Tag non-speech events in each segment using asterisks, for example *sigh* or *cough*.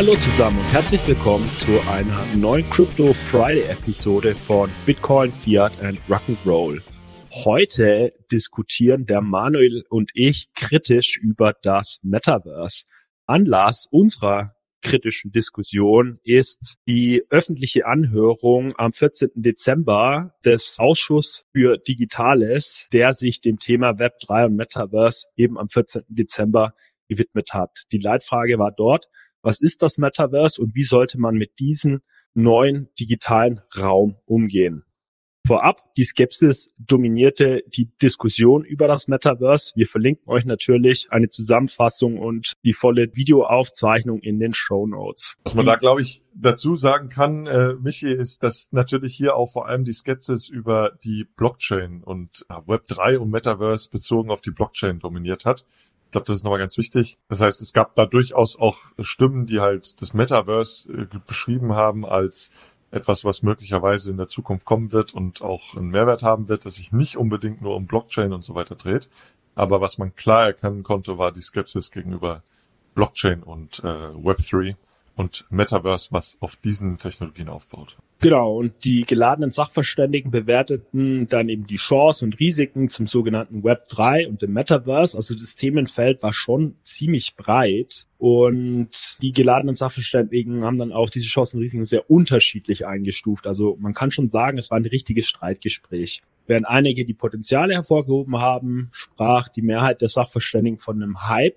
Hallo zusammen und herzlich willkommen zu einer neuen Crypto Friday Episode von Bitcoin, Fiat and Rock'n'Roll. Heute diskutieren der Manuel und ich kritisch über das Metaverse. Anlass unserer kritischen Diskussion ist die öffentliche Anhörung am 14. Dezember des Ausschuss für Digitales, der sich dem Thema Web3 und Metaverse eben am 14. Dezember gewidmet hat. Die Leitfrage war dort, was ist das Metaverse und wie sollte man mit diesem neuen digitalen Raum umgehen? Vorab, die Skepsis dominierte die Diskussion über das Metaverse. Wir verlinken euch natürlich eine Zusammenfassung und die volle Videoaufzeichnung in den Show Notes. Was man da, glaube ich, dazu sagen kann, äh, Michi, ist, dass natürlich hier auch vor allem die Skepsis über die Blockchain und äh, Web3 und Metaverse bezogen auf die Blockchain dominiert hat. Ich glaube, das ist nochmal ganz wichtig. Das heißt, es gab da durchaus auch Stimmen, die halt das Metaverse äh, beschrieben haben als etwas, was möglicherweise in der Zukunft kommen wird und auch einen Mehrwert haben wird, das sich nicht unbedingt nur um Blockchain und so weiter dreht. Aber was man klar erkennen konnte, war die Skepsis gegenüber Blockchain und äh, Web3 und Metaverse, was auf diesen Technologien aufbaut. Genau, und die geladenen Sachverständigen bewerteten dann eben die Chancen und Risiken zum sogenannten Web 3 und dem Metaverse. Also das Themenfeld war schon ziemlich breit. Und die geladenen Sachverständigen haben dann auch diese Chancen und Risiken sehr unterschiedlich eingestuft. Also man kann schon sagen, es war ein richtiges Streitgespräch. Während einige die Potenziale hervorgehoben haben, sprach die Mehrheit der Sachverständigen von einem Hype,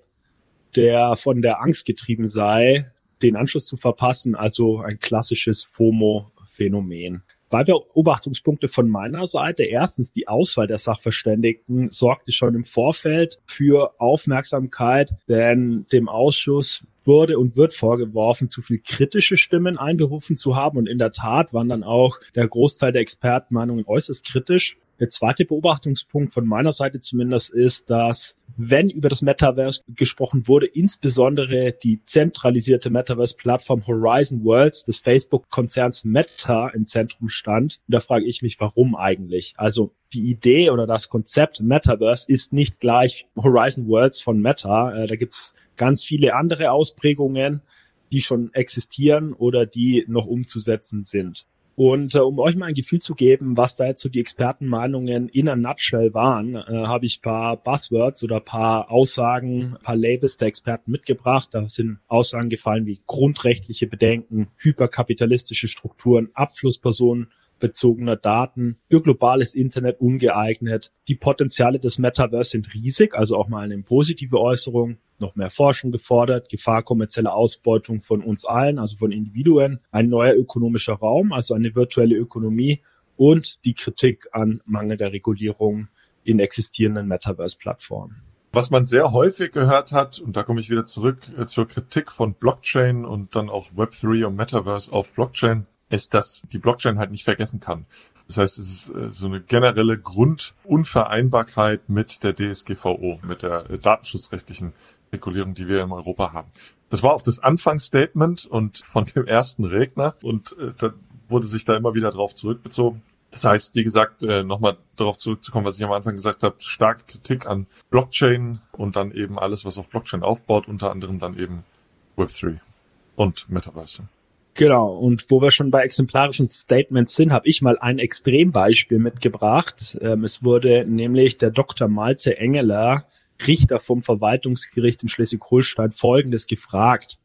der von der Angst getrieben sei, den Anschluss zu verpassen, also ein klassisches FOMO-Phänomen. Zwei Beobachtungspunkte von meiner Seite. Erstens, die Auswahl der Sachverständigen sorgte schon im Vorfeld für Aufmerksamkeit, denn dem Ausschuss wurde und wird vorgeworfen, zu viel kritische Stimmen einberufen zu haben. Und in der Tat waren dann auch der Großteil der Expertenmeinungen äußerst kritisch. Der zweite Beobachtungspunkt von meiner Seite zumindest ist, dass wenn über das Metaverse gesprochen wurde, insbesondere die zentralisierte Metaverse-Plattform Horizon Worlds des Facebook-Konzerns Meta im Zentrum stand. Da frage ich mich, warum eigentlich? Also die Idee oder das Konzept Metaverse ist nicht gleich Horizon Worlds von Meta. Äh, da gibt's ganz viele andere Ausprägungen, die schon existieren oder die noch umzusetzen sind. Und äh, um euch mal ein Gefühl zu geben, was da jetzt so die Expertenmeinungen in a nutshell waren, äh, habe ich paar Buzzwords oder paar Aussagen, paar Labels der Experten mitgebracht. Da sind Aussagen gefallen wie grundrechtliche Bedenken, hyperkapitalistische Strukturen, Abflusspersonen, bezogener Daten für globales Internet ungeeignet. Die Potenziale des Metaverse sind riesig, also auch mal eine positive Äußerung. Noch mehr Forschung gefordert, Gefahr kommerzieller Ausbeutung von uns allen, also von Individuen, ein neuer ökonomischer Raum, also eine virtuelle Ökonomie und die Kritik an mangelnder Regulierung in existierenden Metaverse-Plattformen. Was man sehr häufig gehört hat, und da komme ich wieder zurück äh, zur Kritik von Blockchain und dann auch Web3 und Metaverse auf Blockchain, ist, dass die Blockchain halt nicht vergessen kann. Das heißt, es ist äh, so eine generelle Grundunvereinbarkeit mit der DSGVO, mit der äh, datenschutzrechtlichen Regulierung, die wir in Europa haben. Das war auch das Anfangsstatement und von dem ersten Redner und äh, da wurde sich da immer wieder drauf zurückbezogen. Das heißt, wie gesagt, nochmal darauf zurückzukommen, was ich am Anfang gesagt habe, starke Kritik an Blockchain und dann eben alles, was auf Blockchain aufbaut, unter anderem dann eben Web3 und Metaverse. Genau, und wo wir schon bei exemplarischen Statements sind, habe ich mal ein Extrembeispiel mitgebracht. Ähm, es wurde nämlich der Dr. Malte Engeler, Richter vom Verwaltungsgericht in Schleswig-Holstein, Folgendes gefragt.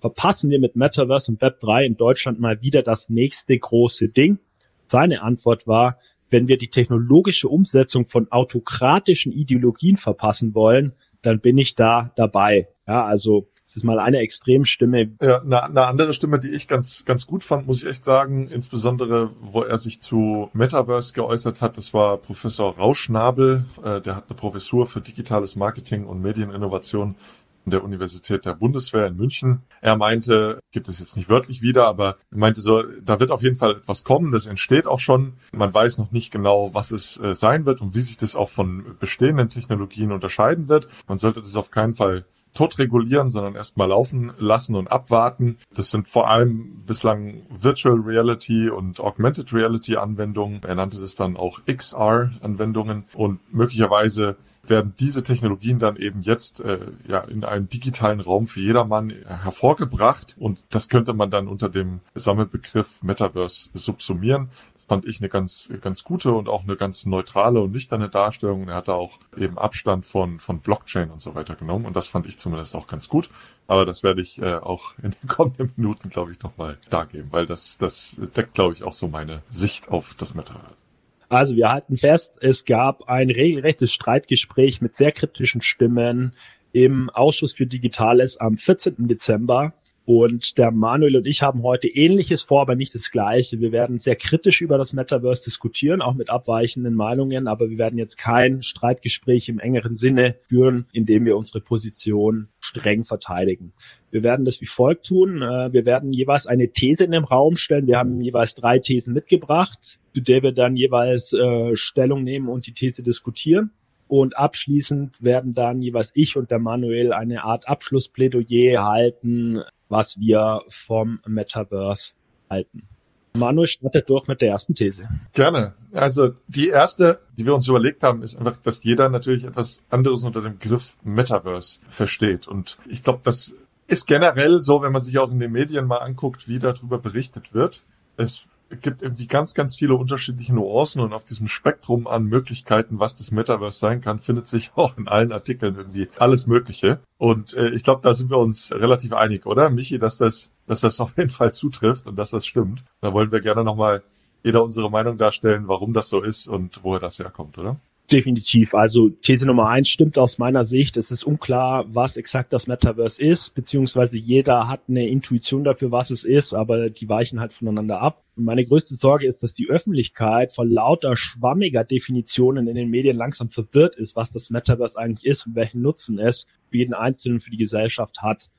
Verpassen wir mit Metaverse und Web3 in Deutschland mal wieder das nächste große Ding? Seine Antwort war, wenn wir die technologische Umsetzung von autokratischen Ideologien verpassen wollen, dann bin ich da dabei. Ja, also das ist mal eine Extremstimme. Ja, eine, eine andere Stimme, die ich ganz, ganz gut fand, muss ich echt sagen, insbesondere, wo er sich zu Metaverse geäußert hat, das war Professor Rauschnabel, äh, der hat eine Professur für digitales Marketing und Medieninnovation an der Universität der Bundeswehr in München. Er meinte, gibt es jetzt nicht wörtlich wieder, aber er meinte so, da wird auf jeden Fall etwas kommen, das entsteht auch schon. Man weiß noch nicht genau, was es äh, sein wird und wie sich das auch von bestehenden Technologien unterscheiden wird. Man sollte das auf keinen Fall tot regulieren, sondern erstmal laufen lassen und abwarten. Das sind vor allem bislang Virtual Reality und Augmented Reality Anwendungen. Er nannte das dann auch XR Anwendungen und möglicherweise werden diese Technologien dann eben jetzt äh, ja in einen digitalen Raum für jedermann hervorgebracht und das könnte man dann unter dem Sammelbegriff Metaverse subsumieren fand ich eine ganz, ganz gute und auch eine ganz neutrale und nüchterne Darstellung. Er hatte auch eben Abstand von, von Blockchain und so weiter genommen und das fand ich zumindest auch ganz gut. Aber das werde ich äh, auch in den *laughs* kommenden Minuten, glaube ich, nochmal dargeben, weil das, das deckt, glaube ich, auch so meine Sicht auf das Metaverse. Also wir halten fest, es gab ein regelrechtes Streitgespräch mit sehr kritischen Stimmen im Ausschuss für Digitales am 14. Dezember. Und der Manuel und ich haben heute Ähnliches vor, aber nicht das Gleiche. Wir werden sehr kritisch über das Metaverse diskutieren, auch mit abweichenden Meinungen, aber wir werden jetzt kein Streitgespräch im engeren Sinne führen, indem wir unsere Position streng verteidigen. Wir werden das wie folgt tun. Äh, wir werden jeweils eine These in den Raum stellen. Wir haben jeweils drei Thesen mitgebracht, zu der wir dann jeweils äh, Stellung nehmen und die These diskutieren. Und abschließend werden dann jeweils ich und der Manuel eine Art Abschlussplädoyer halten, was wir vom Metaverse halten. Manu startet durch mit der ersten These. Gerne. Also die erste, die wir uns überlegt haben, ist einfach, dass jeder natürlich etwas anderes unter dem Begriff Metaverse versteht. Und ich glaube, das ist generell so, wenn man sich auch in den Medien mal anguckt, wie darüber berichtet wird. Es gibt irgendwie ganz, ganz viele unterschiedliche Nuancen und auf diesem Spektrum an Möglichkeiten, was das Metaverse sein kann, findet sich *laughs* auch in allen Artikeln irgendwie alles Mögliche. Und äh, ich glaube, da sind wir uns relativ einig, oder, Michi, dass das, dass das *laughs* auf jeden Fall zutrifft und dass das stimmt. Da wollen wir gerne nochmal jeder unsere Meinung darstellen, warum das so ist und woher das herkommt, oder? Definitiv. Also These Nummer eins stimmt aus meiner Sicht. Es ist unklar, was exakt das Metaverse ist, beziehungsweise jeder hat eine Intuition dafür, was es ist, aber die weichen halt voneinander ab. Und meine größte Sorge ist, dass die Öffentlichkeit vor lauter schwammiger Definitionen in den Medien langsam verwirrt ist, was das Metaverse eigentlich ist und welchen Nutzen es für jeden Einzelnen für die Gesellschaft hat.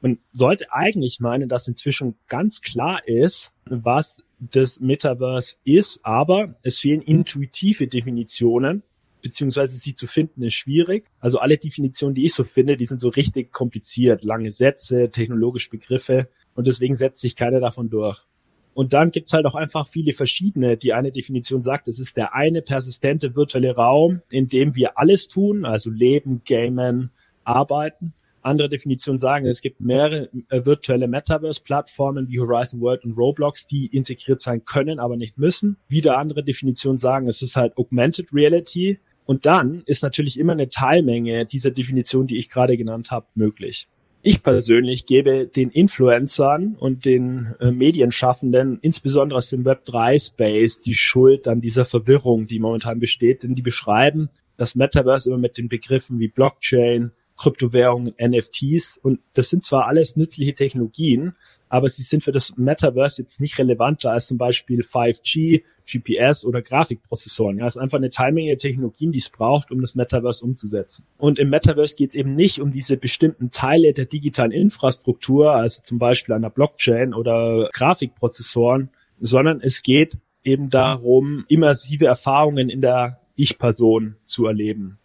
Man sollte eigentlich meinen, dass inzwischen ganz klar ist, was das Metaverse ist, aber es fehlen intuitive Definitionen beziehungsweise sie zu finden ist schwierig. Also alle Definitionen, die ich so finde, die sind so richtig kompliziert, lange Sätze, technologische Begriffe und deswegen setzt sich keiner davon durch. Und dann gibt's halt auch einfach viele verschiedene. Die eine Definition sagt, es ist der eine persistente virtuelle Raum, in dem wir alles tun, also leben, gamen, arbeiten. Andere Definitionen sagen, es gibt mehrere äh, virtuelle Metaverse-Plattformen wie Horizon World und Roblox, die integriert sein können, aber nicht müssen. Wieder andere Definitionen sagen, es ist halt Augmented Reality, und dann ist natürlich immer eine Teilmenge dieser Definition, die ich gerade genannt habe, möglich. Ich persönlich gebe den Influencern und den äh, Medienschaffenden, insbesondere aus dem Web3-Space, die Schuld an dieser Verwirrung, die momentan besteht, denn die beschreiben das Metaverse immer mit den Begriffen wie Blockchain, Kryptowährungen, NFTs und das sind zwar alles nützliche Technologien, aber sie sind für das Metaverse jetzt nicht relevanter als zum Beispiel 5G, GPS oder Grafikprozessoren. Ja, es ist einfach eine Teilmenge Technologien, die es braucht, um das Metaverse umzusetzen. Und im Metaverse geht es eben nicht um diese bestimmten Teile der digitalen Infrastruktur, also zum Beispiel einer Blockchain oder Grafikprozessoren, sondern es geht eben darum, immersive Erfahrungen in der Ich-Person zu erleben.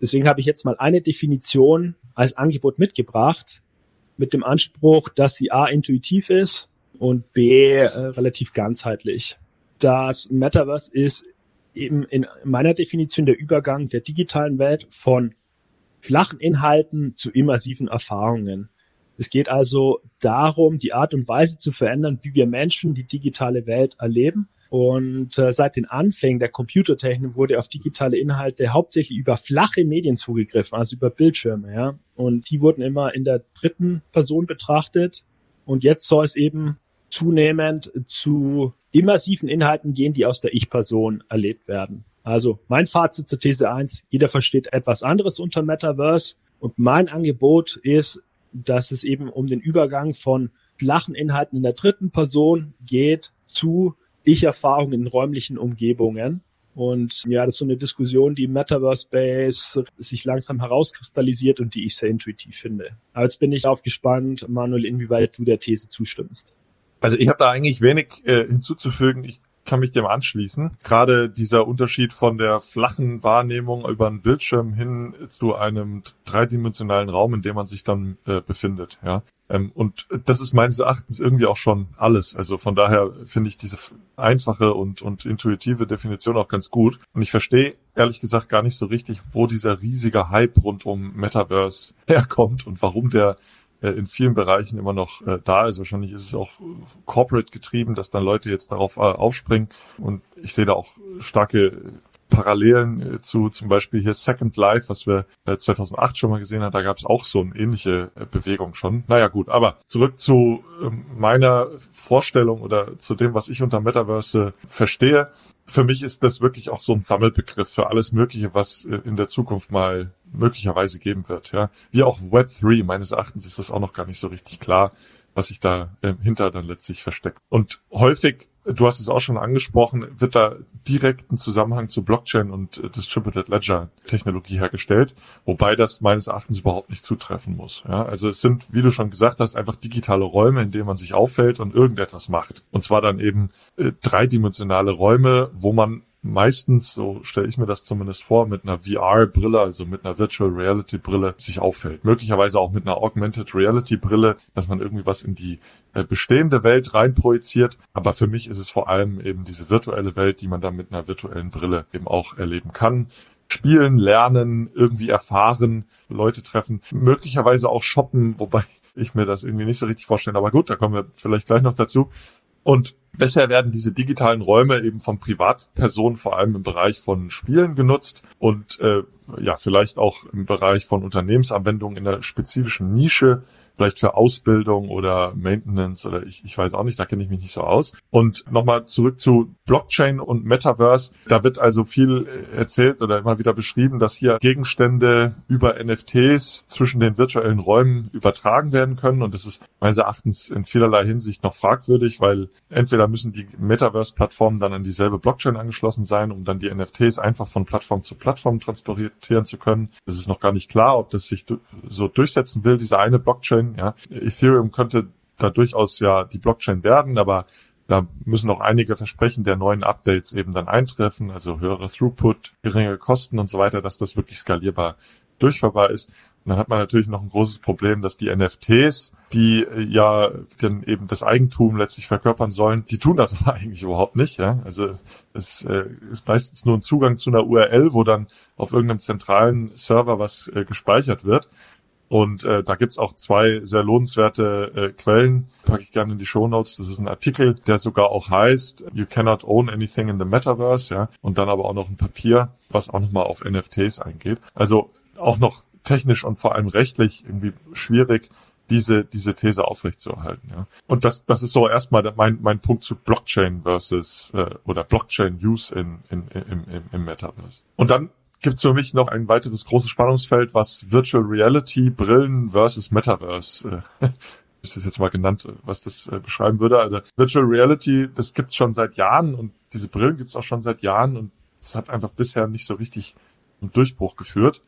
Deswegen habe ich jetzt mal eine Definition als Angebot mitgebracht, mit dem Anspruch, dass sie A intuitiv ist und B äh, relativ ganzheitlich. Das Metaverse ist eben in meiner Definition der Übergang der digitalen Welt von flachen Inhalten zu immersiven Erfahrungen. Es geht also darum, die Art und Weise zu verändern, wie wir Menschen die digitale Welt erleben und äh, seit den Anfängen der Computertechnik wurde auf digitale Inhalte hauptsächlich über flache Medien zugegriffen, also über Bildschirme, ja. Und die wurden immer in der dritten Person betrachtet. Und jetzt soll es eben zunehmend zu immersiven Inhalten gehen, die aus der Ich-Person erlebt werden. Also mein Fazit zur These 1, jeder versteht etwas anderes unter Metaverse. Und mein Angebot ist, dass es eben um den Übergang von flachen Inhalten in der dritten Person geht zu ich-Erfahrung in räumlichen Umgebungen. Und ja, das ist so eine Diskussion, die im Metaverse Space sich langsam herauskristallisiert und die ich sehr intuitiv finde. Aber jetzt bin ich aufgespannt, Manuel, inwieweit du der These zustimmst. Also ich habe da eigentlich wenig äh, hinzuzufügen. Ich kann mich dem anschließen. Gerade dieser Unterschied von der flachen Wahrnehmung über einen Bildschirm hin zu einem dreidimensionalen Raum, in dem man sich dann äh, befindet. Ja, ähm, und das ist meines Erachtens irgendwie auch schon alles. Also von daher finde ich diese einfache und und intuitive Definition auch ganz gut. Und ich verstehe ehrlich gesagt gar nicht so richtig, wo dieser riesige Hype rund um Metaverse herkommt und warum der in vielen Bereichen immer noch äh, da ist. Wahrscheinlich ist es auch corporate getrieben, dass dann Leute jetzt darauf äh, aufspringen. Und ich sehe da auch starke Parallelen äh, zu zum Beispiel hier Second Life, was wir 2008 äh, schon mal gesehen haben, da gab es auch so eine ähnliche äh, Bewegung schon. Naja gut, aber zurück zu ähm, meiner Vorstellung oder zu dem, was ich unter Metaverse verstehe. Für mich ist das wirklich auch so ein Sammelbegriff für alles Mögliche, was in der Zukunft mal möglicherweise geben wird. Ja, wie auch Web 3. Meines Erachtens ist das auch noch gar nicht so richtig klar, was sich da äh, hinter dann letztlich versteckt. Und häufig du hast es auch schon angesprochen, wird da direkt ein Zusammenhang zu Blockchain und äh, Distributed Ledger Technologie hergestellt, wobei das meines Erachtens überhaupt nicht zutreffen muss. Ja, also es sind, wie du schon gesagt hast, einfach digitale Räume, in denen man sich auffällt und irgendetwas macht. Und zwar dann eben äh, dreidimensionale Räume, wo man meistens, so stelle ich mir das zumindest vor, mit einer VR-Brille, also mit einer Virtual Reality-Brille sich auffällt. Möglicherweise auch mit einer Augmented Reality-Brille, dass man irgendwie was in die äh, bestehende Welt reinprojiziert. Aber für mich ist es vor allem eben diese virtuelle Welt, die man dann mit einer virtuellen Brille eben auch erleben kann spielen, lernen, irgendwie erfahren, Leute treffen, möglicherweise auch shoppen, wobei *laughs* ich mir das irgendwie nicht so richtig vorstelle. Aber gut, da kommen wir vielleicht gleich noch dazu. Und bisher werden diese digitalen Räume eben von Privatpersonen vor allem im Bereich von Spielen genutzt und äh, ja, vielleicht auch im Bereich von Unternehmensanwendungen in einer spezifischen Nische vielleicht für Ausbildung oder Maintenance oder ich, ich weiß auch nicht, da kenne ich mich nicht so aus. Und nochmal zurück zu Blockchain und Metaverse. Da wird also viel erzählt oder immer wieder beschrieben, dass hier Gegenstände über NFTs zwischen den virtuellen Räumen übertragen werden können. Und das ist meines Erachtens in vielerlei Hinsicht noch fragwürdig, weil entweder müssen die Metaverse-Plattformen dann an dieselbe Blockchain angeschlossen sein, um dann die NFTs einfach von Plattform zu Plattform transportieren zu können. Es ist noch gar nicht klar, ob das sich so durchsetzen will, diese eine Blockchain. Ja. Ethereum könnte da durchaus ja die Blockchain werden, aber da müssen auch einige Versprechen der neuen Updates eben dann eintreffen, also höhere Throughput, geringere Kosten und so weiter, dass das wirklich skalierbar durchführbar ist. Dann hat man natürlich noch ein großes Problem, dass die NFTs, die ja dann eben das Eigentum letztlich verkörpern sollen, die tun das *laughs* eigentlich überhaupt nicht. Ja? Also es äh, ist meistens nur ein Zugang zu einer URL, wo dann auf irgendeinem zentralen Server was äh, gespeichert wird. Und äh, da gibt's auch zwei sehr lohnenswerte äh, Quellen, packe ich gerne in die Show Notes. Das ist ein Artikel, der sogar auch heißt You cannot own anything in the Metaverse, ja. Und dann aber auch noch ein Papier, was auch nochmal auf NFTs eingeht. Also auch noch technisch und vor allem rechtlich irgendwie schwierig, diese, diese These aufrechtzuerhalten. Ja. Und das, das ist so erstmal mein, mein Punkt zu Blockchain versus äh, oder Blockchain-Use in, in, im, im, im Metaverse. Und dann gibt es für mich noch ein weiteres großes Spannungsfeld, was Virtual Reality Brillen versus Metaverse äh, *laughs* ich das jetzt mal genannt, was das äh, beschreiben würde. Also Virtual Reality, das gibt's schon seit Jahren und diese Brillen gibt's auch schon seit Jahren und es hat einfach bisher nicht so richtig einen Durchbruch geführt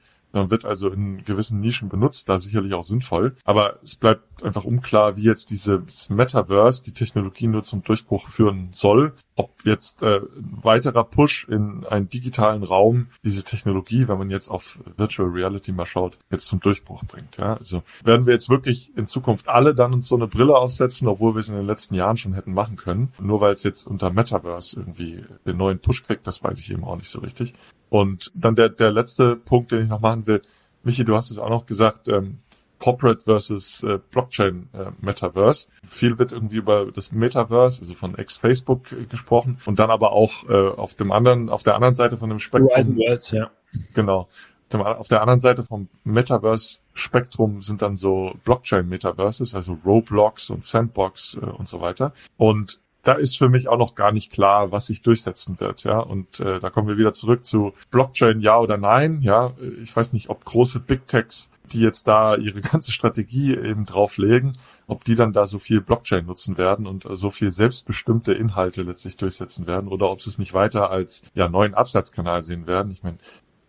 wird also in gewissen Nischen benutzt, da sicherlich auch sinnvoll. Aber es bleibt einfach unklar, wie jetzt dieses Metaverse die Technologie nur zum Durchbruch führen soll. Ob jetzt äh, weiterer Push in einen digitalen Raum diese Technologie, wenn man jetzt auf Virtual Reality mal schaut, jetzt zum Durchbruch bringt. Ja, also werden wir jetzt wirklich in Zukunft alle dann uns so eine Brille aussetzen, obwohl wir es in den letzten Jahren schon hätten machen können. Nur weil es jetzt unter Metaverse irgendwie den neuen Push kriegt, das weiß ich eben auch nicht so richtig. Und dann der, der letzte Punkt, den ich noch machen will. Michi, du hast es auch noch gesagt, ähm, Corporate versus äh, Blockchain äh, Metaverse. Viel wird irgendwie über das Metaverse, also von ex-Facebook äh, gesprochen und dann aber auch äh, auf dem anderen, auf der anderen Seite von dem Spektrum. Horizon Worlds, ja. Genau. Auf der anderen Seite vom Metaverse-Spektrum sind dann so Blockchain-Metaverses, also Roblox und Sandbox äh, und so weiter. Und da ist für mich auch noch gar nicht klar, was sich durchsetzen wird, ja. Und äh, da kommen wir wieder zurück zu Blockchain, ja oder nein, ja. Ich weiß nicht, ob große Big Techs, die jetzt da ihre *laughs* ganze Strategie eben drauflegen, ob die dann da so viel Blockchain nutzen werden und so viel selbstbestimmte Inhalte letztlich durchsetzen werden oder ob sie es nicht weiter als ja neuen Absatzkanal sehen werden. Ich meine,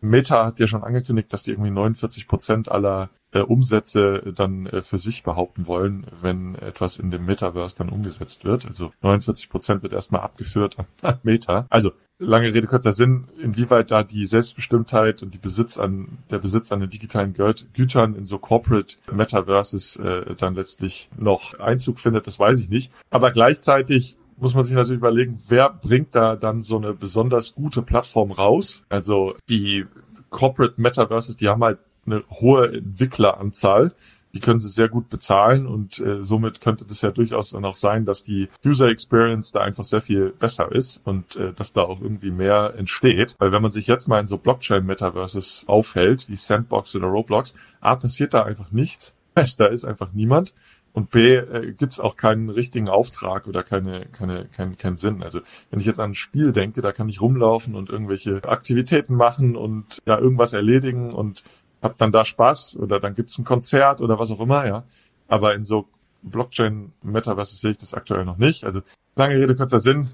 Meta hat ja schon angekündigt, dass die irgendwie 49 Prozent aller äh, Umsätze dann äh, für sich behaupten wollen, wenn etwas in dem Metaverse dann umgesetzt wird. Also 49 Prozent wird erstmal abgeführt *laughs* an Meta. Also lange Rede, kurzer Sinn, inwieweit da die Selbstbestimmtheit und die Besitz an, der Besitz an den digitalen Gütern in so Corporate Metaverses äh, dann letztlich noch Einzug findet, das weiß ich nicht. Aber gleichzeitig muss man sich natürlich überlegen, wer bringt da dann so eine besonders gute Plattform raus? Also die Corporate Metaverses, die haben halt eine hohe Entwickleranzahl die können sie sehr gut bezahlen und äh, somit könnte das ja durchaus dann auch sein, dass die User Experience da einfach sehr viel besser ist und äh, dass da auch irgendwie mehr entsteht. Weil wenn man sich jetzt mal in so Blockchain-Metaverses aufhält, wie Sandbox oder Roblox, A, passiert da einfach nichts. *laughs* Da ist einfach niemand. Und B, äh, gibt auch keinen richtigen Auftrag oder keine, keine, kein, keinen Sinn. Also wenn ich jetzt an ein Spiel denke, da kann ich rumlaufen und irgendwelche Aktivitäten machen und ja irgendwas erledigen und hab dann da Spaß oder dann gibt's ein Konzert oder was auch immer, ja. Aber in so Blockchain-Metaverse sehe ich das aktuell noch nicht. Also lange Rede, kurzer Sinn,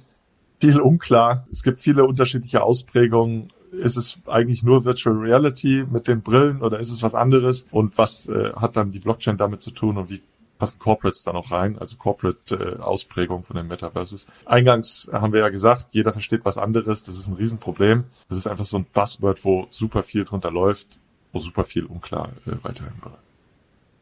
viel unklar. Es gibt viele unterschiedliche Ausprägungen. Ist es eigentlich nur Virtual Reality mit den Brillen oder ist es was anderes? Und was äh, hat dann die Blockchain damit zu tun und wie passen Corporates da noch rein, also Corporate-Ausprägung äh, von den Metaverses. Eingangs haben wir ja gesagt, jeder versteht was anderes, das ist ein Riesenproblem. Das ist einfach so ein Buzzword, wo super viel drunter läuft super viel unklar äh, weiterhin.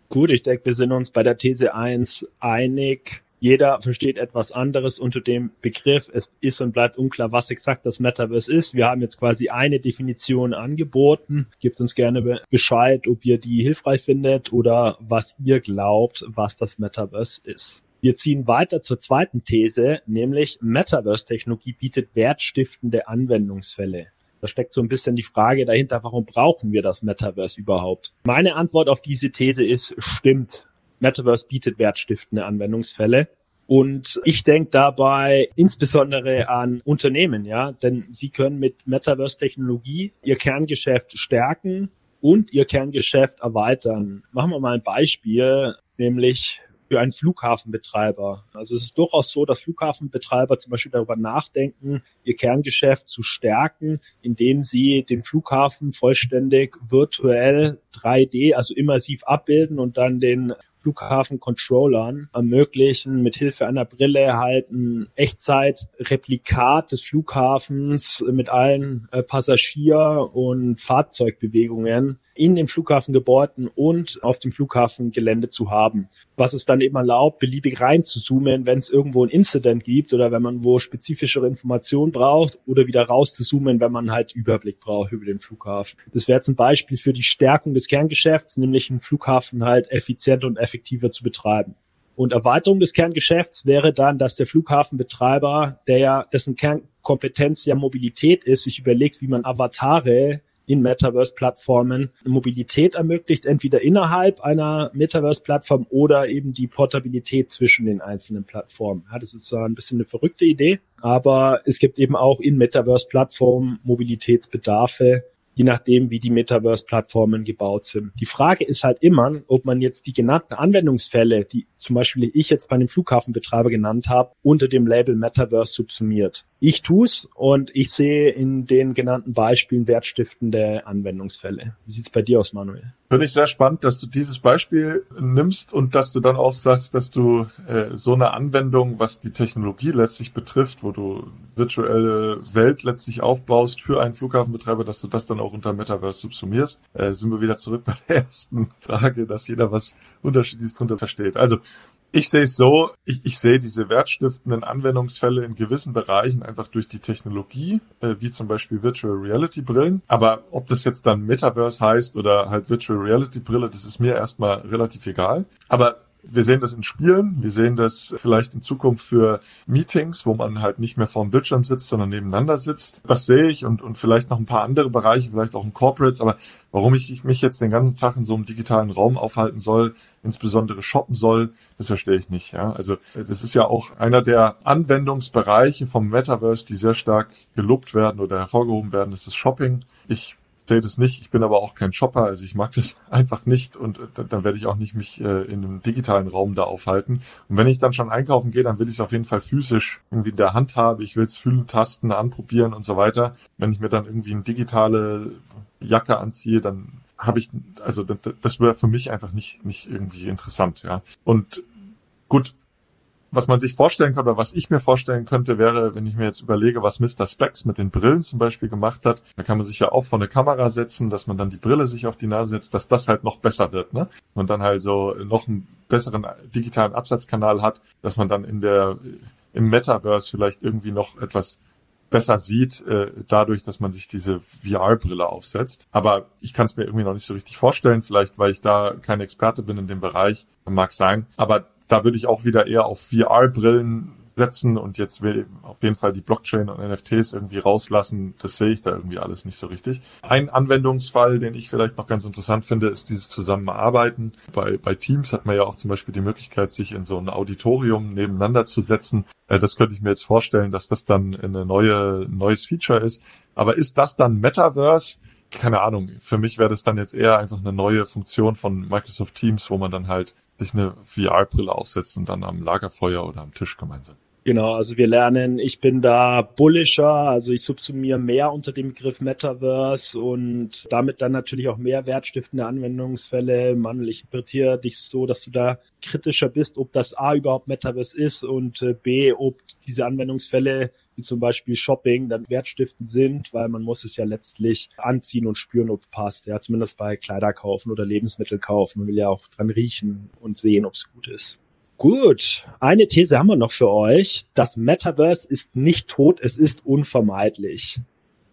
Gut, ich denke, wir sind uns bei der These 1 einig. Jeder versteht etwas anderes unter dem Begriff. Es ist und bleibt unklar, was exakt das Metaverse ist. Wir haben jetzt quasi eine Definition angeboten. Gebt uns gerne Bescheid, ob ihr die hilfreich findet oder was ihr glaubt, was das Metaverse ist. Wir ziehen weiter zur zweiten These, nämlich Metaverse-Technologie bietet wertstiftende Anwendungsfälle. Da steckt so ein bisschen die Frage dahinter, warum brauchen wir das Metaverse überhaupt? Meine Antwort auf diese These ist, stimmt. Metaverse bietet wertstiftende Anwendungsfälle. Und ich denke dabei insbesondere an Unternehmen, ja, denn sie können mit Metaverse-Technologie ihr Kerngeschäft stärken und ihr Kerngeschäft erweitern. Machen wir mal ein Beispiel, nämlich für einen Flughafenbetreiber. Also es ist durchaus so, dass Flughafenbetreiber zum Beispiel darüber nachdenken, ihr Kerngeschäft zu stärken, indem sie den Flughafen vollständig virtuell 3D, also immersiv abbilden und dann den Flughafen-Controllern ermöglichen, mit Hilfe einer Brille halt ein Echtzeit-Replikat des Flughafens mit allen äh, Passagier- und Fahrzeugbewegungen in den Flughafengebäuden und auf dem Flughafengelände zu haben. Was es dann eben erlaubt, beliebig rein zu zoomen, wenn es irgendwo ein Incident gibt oder wenn man wo spezifischere Informationen braucht oder wieder raus zu zoomen, wenn man halt Überblick braucht über den Flughafen. Das wäre jetzt ein Beispiel für die Stärkung des Kerngeschäfts, nämlich einen Flughafen halt effizient und effektiver zu betreiben. Und Erweiterung des Kerngeschäfts wäre dann, dass der Flughafenbetreiber, der ja, dessen Kernkompetenz ja Mobilität ist, sich überlegt, wie man Avatare in Metaverse-Plattformen Mobilität ermöglicht, entweder innerhalb einer Metaverse-Plattform oder eben die Portabilität zwischen den einzelnen Plattformen. Ja, das ist zwar ein bisschen eine verrückte Idee, aber es gibt eben auch in Metaverse-Plattformen Mobilitätsbedarfe, je nachdem, wie die Metaverse-Plattformen gebaut sind. Die Frage ist halt immer, ob man jetzt die genannten Anwendungsfälle, die zum Beispiel ich jetzt bei einem Flughafenbetreiber genannt habe, unter dem Label Metaverse subsumiert. Ich tu's und ich sehe in den genannten Beispielen wertstiftende Anwendungsfälle. Wie sieht's bei dir aus, Manuel? Finde ich sehr spannend, dass du dieses Beispiel nimmst und dass du dann auch sagst, dass du äh, so eine Anwendung, was die Technologie letztlich betrifft, wo du virtuelle Welt letztlich aufbaust für einen Flughafenbetreiber, dass du das dann auch unter Metaverse subsumierst. Äh, sind wir wieder zurück bei der ersten Frage, dass jeder was Unterschiedliches drunter versteht. Also ich sehe es so, ich, ich sehe diese wertstiftenden Anwendungsfälle in gewissen Bereichen einfach durch die Technologie, äh, wie zum Beispiel Virtual Reality Brillen. Aber ob das jetzt dann Metaverse heißt oder halt Virtual Reality Brille, das ist mir erstmal relativ egal. Aber wir sehen das in Spielen, wir sehen das vielleicht in Zukunft für Meetings, wo man halt nicht mehr vorm Bildschirm sitzt, sondern nebeneinander sitzt. Das sehe ich und, und vielleicht noch ein paar andere Bereiche, vielleicht auch in Corporates, aber warum ich mich jetzt den ganzen Tag in so einem digitalen Raum aufhalten soll, insbesondere shoppen soll, das verstehe ich nicht. Ja? Also das ist ja auch einer der Anwendungsbereiche vom Metaverse, die sehr stark gelobt werden oder hervorgehoben werden, das ist Shopping. Ich sehe das nicht. Ich bin aber auch kein Shopper, also ich mag das *laughs* einfach nicht und äh, dann werde ich auch nicht mich äh, in einem digitalen Raum da aufhalten. Und wenn ich dann schon einkaufen gehe, dann will ich es auf jeden Fall physisch irgendwie in der Hand haben. Ich will es fühlen, tasten, anprobieren und so weiter. Wenn ich mir dann irgendwie eine digitale Jacke anziehe, dann habe ich, also das wäre für mich einfach nicht, nicht irgendwie interessant, ja. Und gut, was man sich vorstellen kann oder was ich mir vorstellen könnte, wäre, wenn ich mir jetzt überlege, was Mr. Specs mit den Brillen zum Beispiel gemacht hat, da kann man sich ja auch vor eine Kamera setzen, dass man dann die Brille sich auf die Nase setzt, dass das halt noch besser wird, ne? Und dann halt so noch einen besseren digitalen Absatzkanal hat, dass man dann in der, im Metaverse vielleicht irgendwie noch etwas besser sieht, äh, dadurch, dass man sich diese VR-Brille aufsetzt. Aber ich kann es mir irgendwie noch nicht so richtig vorstellen, vielleicht weil ich da kein Experte bin in dem Bereich, mag sein. Aber da würde ich auch wieder eher auf VR-Brillen setzen und jetzt will auf jeden Fall die Blockchain und NFTs irgendwie rauslassen. Das sehe ich da irgendwie alles nicht so richtig. Ein Anwendungsfall, den ich vielleicht noch ganz interessant finde, ist dieses Zusammenarbeiten. Bei, bei Teams hat man ja auch zum Beispiel die Möglichkeit, sich in so ein Auditorium nebeneinander zu setzen. Äh, das könnte ich mir jetzt vorstellen, dass das dann eine neue, neues Feature ist. Aber ist das dann Metaverse? keine Ahnung, für mich wäre das dann jetzt eher einfach eine neue Funktion von Microsoft Teams, wo man dann halt sich eine VR-Brille aufsetzt und dann am Lagerfeuer oder am Tisch gemeinsam. Genau, also wir lernen, ich bin da bullischer, also ich subsumiere mehr unter dem Begriff Metaverse und damit dann natürlich auch mehr wertstiftende Anwendungsfälle. Manuel, ich interpretiere dich so, dass du da kritischer bist, ob das A überhaupt Metaverse ist und äh, B, ob diese Anwendungsfälle wie zum Beispiel Shopping dann wertstiftend sind, weil man muss es ja letztlich anziehen und spüren, ob es passt. Ja, zumindest bei Kleider kaufen oder Lebensmittel kaufen. Man will ja auch dran riechen und sehen, ob es gut ist. Gut, eine These haben wir noch für euch. Das Metaverse ist nicht tot, es ist unvermeidlich.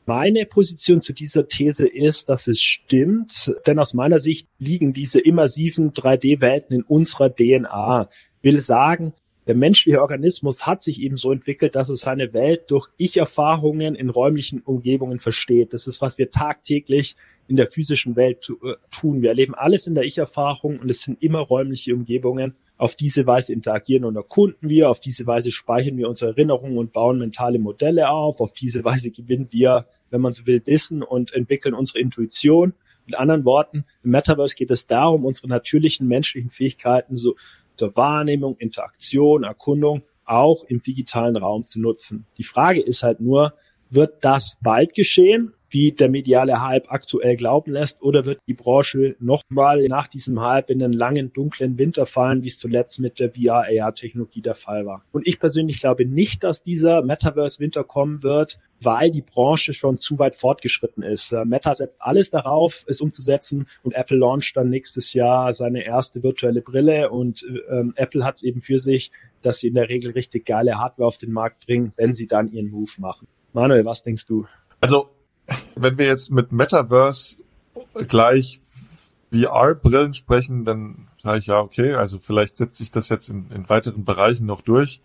Meine Position zu dieser These ist, dass es stimmt, denn aus meiner Sicht liegen diese immersiven 3D-Welten in unserer DNA. Will sagen, der menschliche Organismus hat sich eben so entwickelt, dass es seine Welt durch Ich-Erfahrungen in räumlichen Umgebungen versteht. Das ist, was wir tagtäglich in der physischen Welt äh, tun. Wir erleben alles in der Ich-Erfahrung und es sind immer räumliche Umgebungen. Auf diese Weise interagieren und erkunden wir, auf diese Weise speichern wir unsere Erinnerungen und bauen mentale Modelle auf, auf diese Weise gewinnen wir, wenn man so will, Wissen und entwickeln unsere Intuition. Mit anderen Worten, im Metaverse geht es darum, unsere natürlichen menschlichen Fähigkeiten so zur Wahrnehmung, Interaktion, Erkundung auch im digitalen Raum zu nutzen. Die Frage ist halt nur, wird das bald geschehen? wie der mediale Hype aktuell glauben lässt, oder wird die Branche nochmal nach diesem Hype in einen langen, dunklen Winter fallen, wie es zuletzt mit der VR-AR-Technologie der Fall war. Und ich persönlich glaube nicht, dass dieser Metaverse-Winter kommen wird, weil die Branche schon zu weit fortgeschritten ist. Äh, Meta setzt alles darauf, es umzusetzen und Apple launcht dann nächstes Jahr seine erste virtuelle Brille und ähm, Apple hat es eben für sich, dass sie in der Regel richtig geile Hardware auf den Markt bringen, wenn sie dann ihren Move machen. Manuel, was denkst du? Also wenn wir jetzt mit Metaverse gleich VR-Brillen sprechen, dann sage ich ja, okay, also vielleicht setzt sich das jetzt in, in weiteren Bereichen noch durch.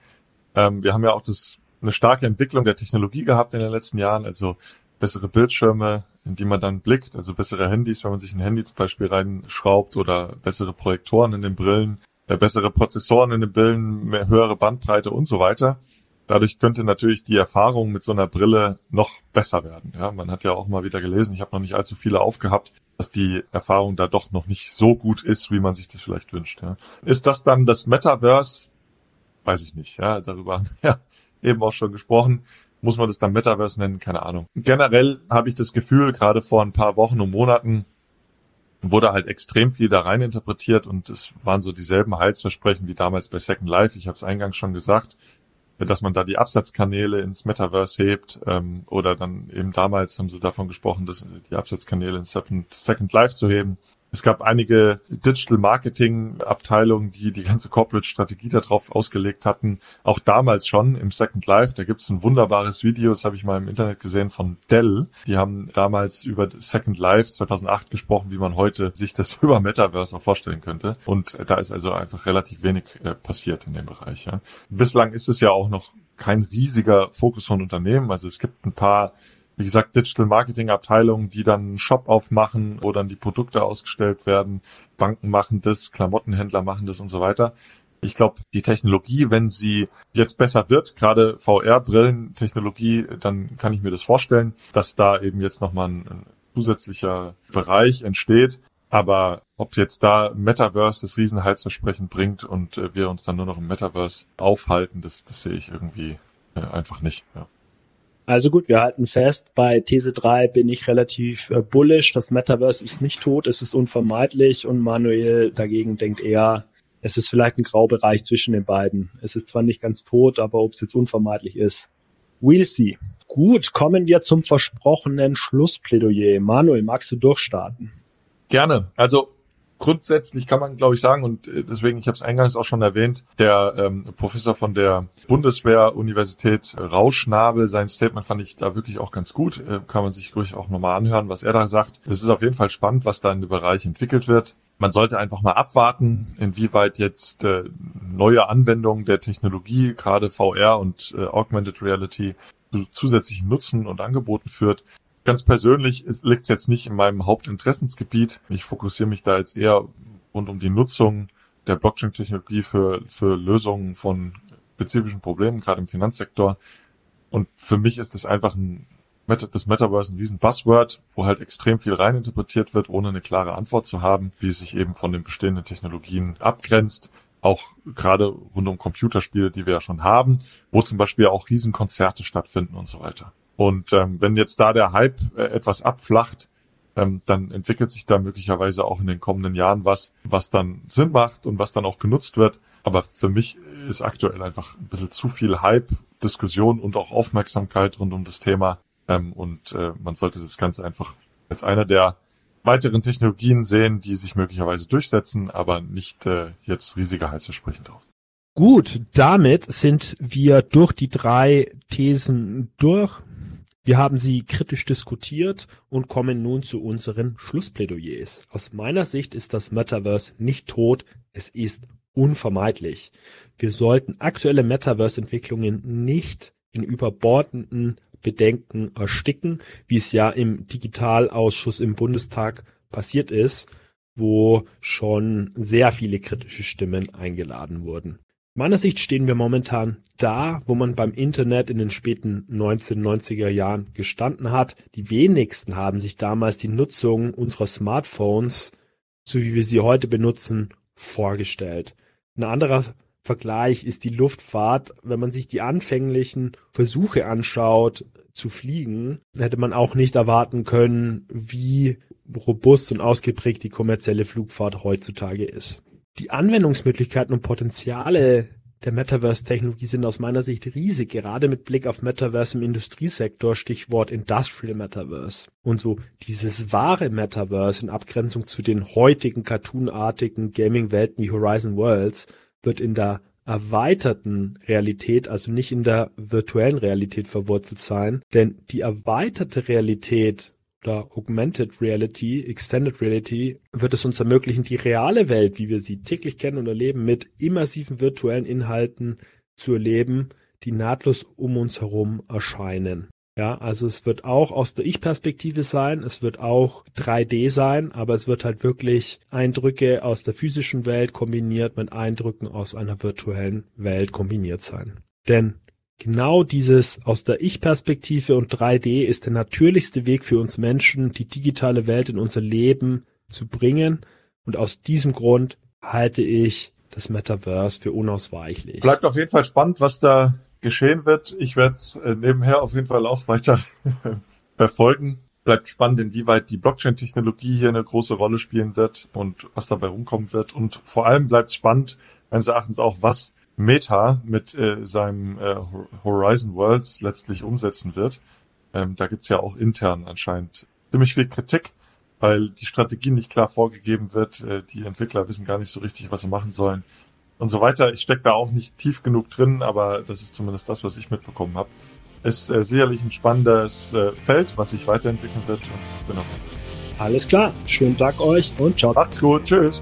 Ähm, wir haben ja auch das, eine starke Entwicklung der Technologie gehabt in den letzten Jahren, also bessere Bildschirme, in die man dann blickt, also bessere Handys, wenn man sich ein Handy zum Beispiel reinschraubt oder bessere Projektoren in den Brillen, äh, bessere Prozessoren in den Brillen, mehr höhere Bandbreite und so weiter. Dadurch könnte natürlich die Erfahrung mit so einer Brille noch besser werden. Ja, man hat ja auch mal wieder gelesen, ich habe noch nicht allzu viele aufgehabt, dass die Erfahrung da doch noch nicht so gut ist, wie man sich das vielleicht wünscht. Ja. Ist das dann das Metaverse? Weiß ich nicht. Ja, darüber haben wir *laughs* ja eben auch schon gesprochen. Muss man das dann Metaverse nennen? Keine Ahnung. Generell habe ich das Gefühl, gerade vor ein paar Wochen und Monaten wurde halt extrem viel da rein interpretiert und es waren so dieselben Heilsversprechen wie damals bei Second Life. Ich habe es eingangs schon gesagt dass man da die Absatzkanäle ins Metaverse hebt ähm, oder dann eben damals haben sie davon gesprochen, dass die Absatzkanäle ins Second, Second Life zu heben. Es gab einige Digital Marketing Abteilungen, die die ganze Corporate Strategie darauf ausgelegt hatten. Auch damals schon im Second Life. Da gibt es ein wunderbares Video, das habe ich mal im Internet gesehen von Dell. Die haben damals über Second Life 2008 gesprochen, wie man heute sich das *laughs* über Metaverse auch vorstellen könnte. Und da ist also einfach relativ wenig äh, passiert in dem Bereich. Ja. Bislang ist es ja auch noch kein riesiger Fokus von Unternehmen. Also es gibt ein paar wie gesagt, Digital Marketing Abteilungen, die dann einen Shop aufmachen, wo dann die Produkte ausgestellt werden. Banken machen das, Klamottenhändler machen das und so weiter. Ich glaube, die Technologie, wenn sie jetzt besser wird, gerade VR-Brillentechnologie, dann kann ich mir das vorstellen, dass da eben jetzt nochmal ein, ein zusätzlicher Bereich entsteht. Aber ob jetzt da Metaverse das Riesenheilsversprechen bringt und äh, wir uns dann nur noch im Metaverse aufhalten, das, das sehe ich irgendwie äh, einfach nicht. Ja. Also gut, wir halten fest, bei These 3 bin ich relativ äh, bullish. Das Metaverse ist nicht tot, es ist unvermeidlich und Manuel dagegen denkt eher, es ist vielleicht ein Graubereich zwischen den beiden. Es ist zwar nicht ganz tot, aber ob es jetzt unvermeidlich ist. We'll see. Gut, kommen wir zum versprochenen Schlussplädoyer. Manuel, magst du durchstarten? Gerne. Also grundsätzlich kann man, glaube ich, sagen, und äh, deswegen, ich habe es eingangs auch schon erwähnt, der ähm, Professor von der Bundeswehr-Universität Rauschnabel, sein Statement fand ich da wirklich auch ganz gut. Äh, kann man sich ruhig auch nochmal anhören, was er da sagt. Das ist auf jeden Fall spannend, was da in dem Bereich entwickelt wird. Man sollte einfach mal abwarten, inwieweit jetzt äh, neue Anwendungen der Technologie, gerade VR und äh, Augmented Reality, zu zusätzlichen Nutzen und Angeboten führt. Ganz persönlich liegt es jetzt nicht in meinem Hauptinteressensgebiet. Ich fokussiere mich da jetzt eher rund um die Nutzung der Blockchain-Technologie für, für Lösungen von spezifischen Problemen, gerade im Finanzsektor. Und für mich ist das einfach ein, das Metaverse ein riesen Buzzword, wo halt extrem viel reininterpretiert wird, ohne eine klare Antwort zu haben, wie es sich eben von den bestehenden Technologien abgrenzt. Auch gerade rund um Computerspiele, die wir ja schon haben, wo zum Beispiel auch Riesenkonzerte stattfinden und so weiter. Und ähm, wenn jetzt da der Hype äh, etwas abflacht, ähm, dann entwickelt sich da möglicherweise auch in den kommenden Jahren was, was dann Sinn macht und was dann auch genutzt wird. Aber für mich ist aktuell einfach ein bisschen zu viel Hype, Diskussion und auch Aufmerksamkeit rund um das Thema. Ähm, und äh, man sollte das Ganze einfach als einer der weiteren Technologien sehen, die sich möglicherweise durchsetzen, aber nicht äh, jetzt riesige Heilsversprechen drauf. Gut, damit sind wir durch die drei Thesen durch. Wir haben sie kritisch diskutiert und kommen nun zu unseren Schlussplädoyers. Aus meiner Sicht ist das Metaverse nicht tot, es ist unvermeidlich. Wir sollten aktuelle Metaverse-Entwicklungen nicht in überbordenden Bedenken ersticken, wie es ja im Digitalausschuss im Bundestag passiert ist, wo schon sehr viele kritische Stimmen eingeladen wurden meiner Sicht stehen wir momentan da, wo man beim Internet in den späten 1990er Jahren gestanden hat. Die wenigsten haben sich damals die Nutzung unserer Smartphones, so wie wir sie heute benutzen, vorgestellt. Ein anderer Vergleich ist die Luftfahrt. Wenn man sich die anfänglichen Versuche anschaut, zu fliegen, hätte man auch nicht erwarten können, wie robust und ausgeprägt die kommerzielle Flugfahrt heutzutage ist. Die Anwendungsmöglichkeiten und Potenziale der Metaverse-Technologie sind aus meiner Sicht riesig, gerade mit Blick auf Metaverse im Industriesektor, Stichwort Industrial Metaverse. Und so dieses wahre Metaverse in Abgrenzung zu den heutigen cartoonartigen Gaming-Welten wie Horizon Worlds wird in der erweiterten Realität, also nicht in der virtuellen Realität verwurzelt sein, denn die erweiterte Realität oder Augmented Reality, Extended Reality, wird es uns ermöglichen, die reale Welt, wie wir sie täglich kennen und erleben, mit immersiven virtuellen Inhalten zu erleben, die nahtlos um uns herum erscheinen. Ja, also es wird auch aus der Ich-Perspektive sein, es wird auch 3D sein, aber es wird halt wirklich Eindrücke aus der physischen Welt kombiniert mit Eindrücken aus einer virtuellen Welt kombiniert sein. Denn Genau dieses aus der Ich-Perspektive und 3D ist der natürlichste Weg für uns Menschen, die digitale Welt in unser Leben zu bringen. Und aus diesem Grund halte ich das Metaverse für unausweichlich. Bleibt auf jeden Fall spannend, was da geschehen wird. Ich werde es äh, nebenher auf jeden Fall auch weiter *laughs* verfolgen. Bleibt spannend, inwieweit die Blockchain-Technologie hier eine große Rolle spielen wird und was dabei rumkommen wird. Und vor allem bleibt spannend, meines Erachtens auch, was Meta mit äh, seinem äh, Horizon Worlds letztlich umsetzen wird. Ähm, da gibt's ja auch intern anscheinend ziemlich viel Kritik, weil die Strategie nicht klar vorgegeben wird. Äh, die Entwickler wissen gar nicht so richtig, was sie machen sollen und so weiter. Ich stecke da auch nicht tief genug drin, aber das ist zumindest das, was ich mitbekommen habe. Ist äh, sicherlich ein spannendes äh, Feld, was sich weiterentwickeln wird. Und genau. Alles klar. Schönen Tag euch und ciao. Macht's gut. Tschüss.